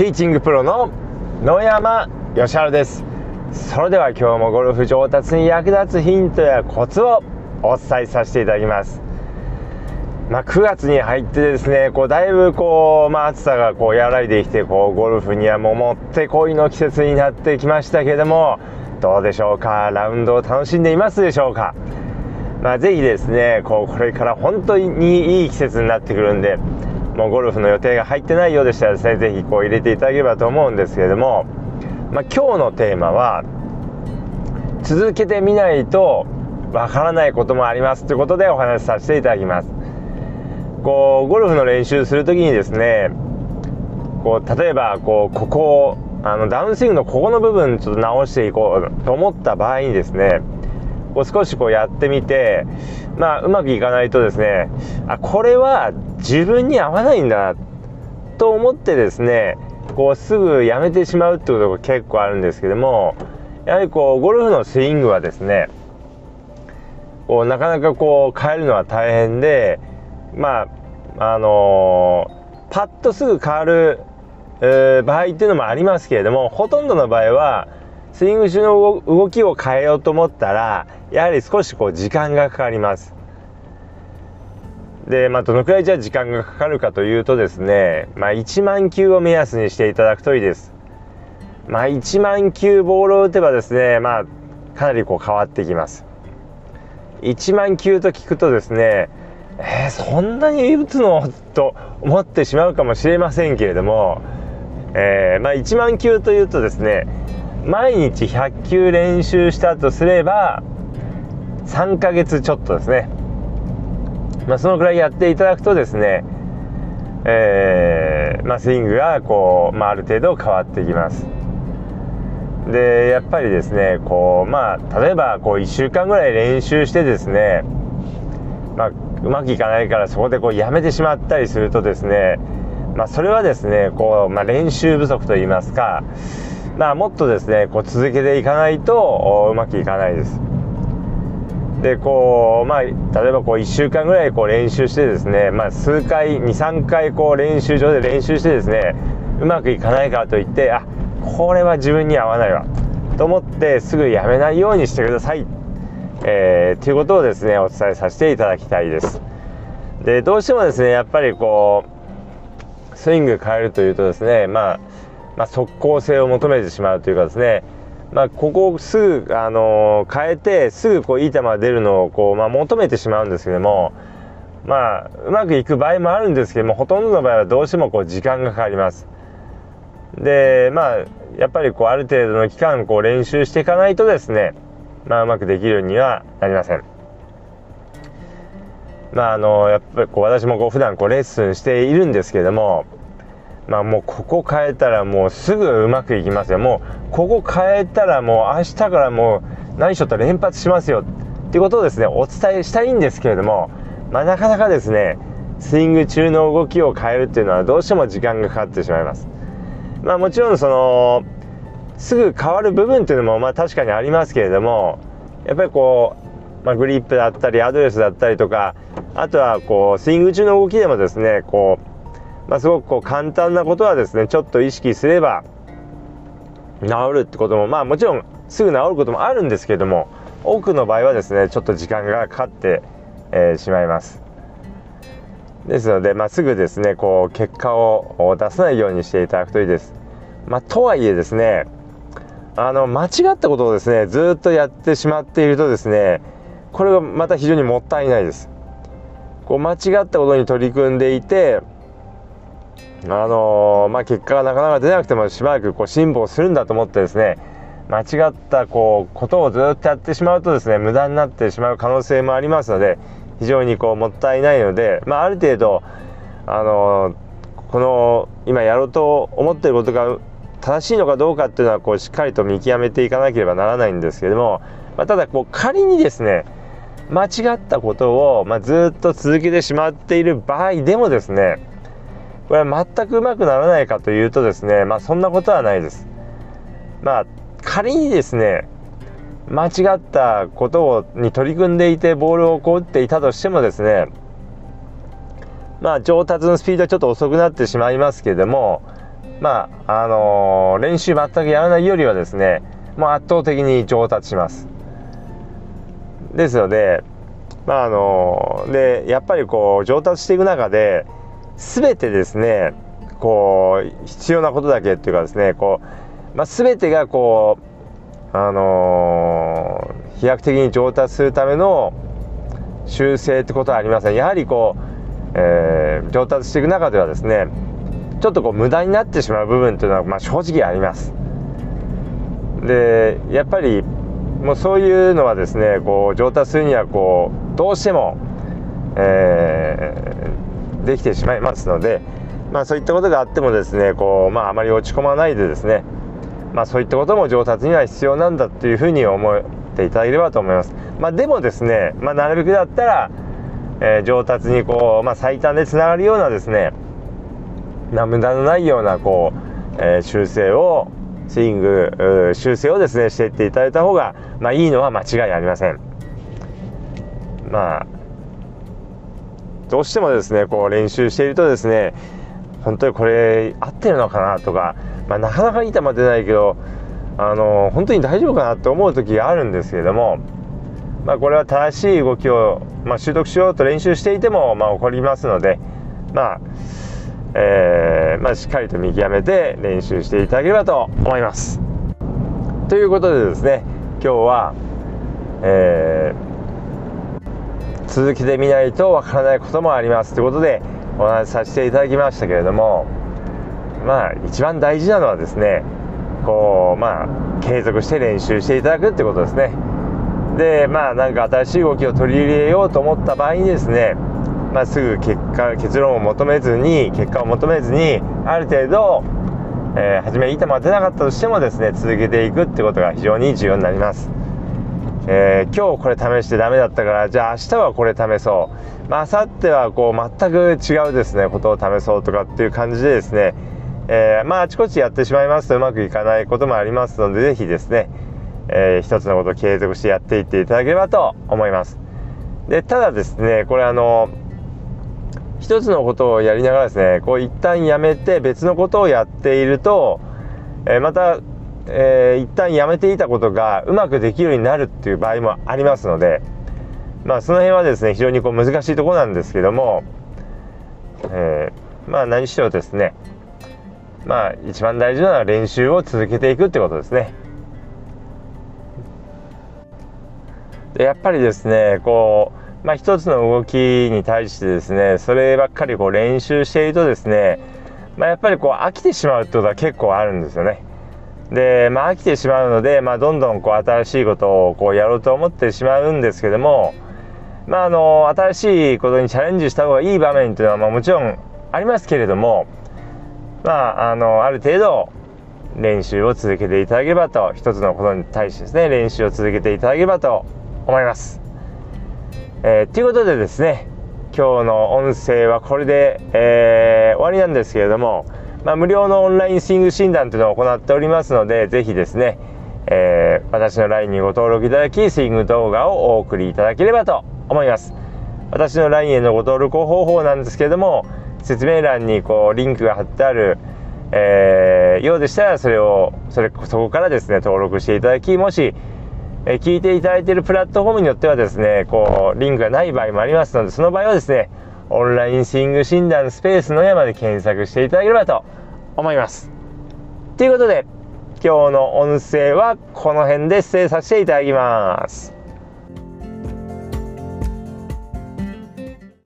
ティーチングプロの野山義晴です。それでは今日もゴルフ上達に役立つヒントやコツをお伝えさせていただきます。まあ、9月に入ってですねこうだいぶこう、まあ、暑さがこう和らいできてこうゴルフにはももってこいの季節になってきましたけどもどうでしょうか？ラウンドを楽しんでいますでしょうか？まあ、ぜひですねこうこれから本当にいい季節になってくるんでもうゴルフの予定が入ってないようでしたらですね是非こう入れていただければと思うんですけれども、まあ、今日のテーマは続けてみないとわからないこともありますということでお話しさせていただきます。こうゴルフの練習する時にですねこう例えばこうここあのダウンスイングのここの部分ちょっと直していこうと思った場合にですねこう少しこうやってみてまあうまくいかないとですねあこれは自分に合わないんだと思ってですねこうすぐやめてしまうってことが結構あるんですけどもやはりこうゴルフのスイングはですねこうなかなかこう変えるのは大変でまああのー、パッとすぐ変わる、えー、場合っていうのもありますけれどもほとんどの場合はスイング中の動きを変えようと思ったらやはり少しこう時間がかかりますで、まあ、どのくらいじゃ時間がかかるかというとですね、まあ、1万球を目安にしていただくといいです。まあ、1万球ボールを打てばですね、まあ、かなりこう変わってきます。1万球と聞くとですね、えー、そんなに打つの？と思ってしまうかもしれませんけれども、えー、まあ、1万球というとですね毎日100球練習したとすれば3ヶ月ちょっとですねまあ、そのくらいやっていただくとですね、えー、まあ、スイングがこう、まあ、ある程度変わってきます。でやっぱりですねこうまあ例えばこう1週間ぐらい練習してですね、まあ、うまくいかないからそこでこうやめてしまったりするとですね、まあ、それはですねこう、まあ、練習不足といいますか、まあ、もっとですねこう続けていかないとうまくいかないです。でこうまあ例えばこう1週間ぐらいこう練習してですね、まあ、数回23回こう練習場で練習してですねうまくいかないかといってあこれは自分に合わないわと思ってすぐやめないようにしてください、えー、ということをですねお伝えさせていただきたいですでどうしてもですねやっぱりこうスイング変えるというとですね、まあ、まあ、即効性を求めてしまうというかですねまあ、ここをすぐ、あのー、変えてすぐこういい球が出るのをこう、まあ、求めてしまうんですけども、まあ、うまくいく場合もあるんですけどもほとんどの場合はどうしてもこう時間がかかります。でまあやっぱりこうある程度の期間こう練習していかないとですね、まあ、うまくできるようにはなりません。まああのやっぱりこう私もこう普段こうレッスンしているんですけどもまあもうここ変えたらもうすぐうまくいきますよ。もうここ変えたらもう明日からもう何しろと連発しますよ。っていうことをですねお伝えしたいんですけれども、まあ、なかなかですねスイング中の動きを変えるっていうのはどうしても時間がかかってしまいます。まあもちろんそのすぐ変わる部分っていうのもまあ確かにありますけれどもやっぱりこう、まあ、グリップだったりアドレスだったりとかあとはこうスイング中の動きでもですねこうまあ、すごくこう簡単なことはですねちょっと意識すれば治るってこともまあもちろんすぐ治ることもあるんですけども多くの場合はですねちょっと時間がかかって、えー、しまいます。ですので、まあ、すぐですねこう結果を出さないようにしていただくといいです、まあ、とはいえですねあの間違ったことをですねずっとやってしまっているとですねこれがまた非常にもったいないです。こう間違ったことに取り組んでいてあのー、まあ、結果がなかなか出なくてもしばらくこう辛抱するんだと思ってですね間違ったこうことをずっとやってしまうとですね無駄になってしまう可能性もありますので非常にこうもったいないので、まあ、ある程度、あのー、この今やろうと思っていることが正しいのかどうかっていうのはこうしっかりと見極めていかなければならないんですけれども、まあ、ただこう仮にですね間違ったことを、ま、ずっと続けてしまっている場合でもですねこれは全くうまくならないかというとですねまあそんなことはないです。まあ仮にですね間違ったことをに取り組んでいてボールをこう打っていたとしてもですねまあ上達のスピードはちょっと遅くなってしまいますけれどもまああの練習全くやらないよりはですねもう圧倒的に上達します。ですのでまああのでやっぱりこう上達していく中で全てですねこう必要なことだけっていうかですねこう、まあ、全てがこうあの飛躍的に上達するための修正ってことはありません。やはりこう、えー、上達していく中ではですねちょっとこう無駄になってしまう部分というのは、まあ、正直あります。でやっぱりもうそういうのはですねこう上達するにはこうどうしても、えー、できてしまいますので、まあ、そういったことがあってもですねこう、まあ、あまり落ち込まないでですね、まあ、そういったことも上達には必要なんだというふうに思っていただければと思います、まあ、でもですね、まあ、なるべくだったら、えー、上達にこう、まあ、最短でつながるようなですね、まあ、無駄のないようなこう、えー、修正をスイング修正をですねしていっていただいた方が、まあ、いいのは間違いありません。まあどうしてもですねこう練習しているとですね本当にこれ合ってるのかなとか、まあ、なかなかいい球出ないけどあの本当に大丈夫かなって思う時があるんですけれども、まあ、これは正しい動きを、まあ、習得しようと練習していても、まあ、起こりますのでまあえー、ま、しっかりと見極めて練習していただければと思います。ということでですね今日は、えー、続きで見ないとわからないこともありますということでお話しさせていただきましたけれどもまあ一番大事なのはですねこうまあ継続して練習していただくってことですね。でまあなんか新しい動きを取り入れようと思った場合にですねまあ、すぐ結果結論を求めずに結果を求めずにある程度、えー、初めいい球が出なかったとしてもですね続けていくってことが非常に重要になります、えー、今日これ試してダメだったからじゃあ明日はこれ試そう。まあ明後日はこう全く違うですねことを試そうとかっていう感じでですね、えー、まああちこちやってしまいますとうまくいかないこともありますので是非ですね、えー、一つのことを継続してやっていっていただければと思います。でただですねこれあの一つのことをやりながらですねこう一旦やめて別のことをやっていると、え、また、えー、一旦やめていたことがうまくできるようになるっていう場合もありますのでまあその辺はですね非常にこう難しいところなんですけども、えー、まあ何しろですねまあ一番大事なのは練習を続けていくってことですね。でやっぱりですねこうまあ、一つの動きに対してですねそればっかりこう練習しているとですね、まあ、やっぱりこう飽きてしまうってことは結構あるんですよね。で、まあ、飽きてしまうので、まあ、どんどんこう新しいことをこうやろうと思ってしまうんですけども、まあ、あの新しいことにチャレンジした方がいい場面というのは、まあ、もちろんありますけれども、まあ、あのある程度練習を続けていただければと一つのことに対してですね練習を続けていただければと思います。えー、ということでですね今日の音声はこれで、えー、終わりなんですけれども、まあ、無料のオンラインスイング診断というのを行っておりますのでぜひですね、えー、私の LINE にご登録いただきスイング動画をお送りいただければと思います。私の LINE へのご登録方法なんですけれども説明欄にこうリンクが貼ってある、えー、ようでしたらそれをそれそこからですね登録していただきもしえ聞いていただいているプラットフォームによってはですね、こう、リンクがない場合もありますので、その場合はですね、オンラインスイング診断スペースの山で検索していただければと思います。ということで、今日の音声はこの辺で失礼させていただきます。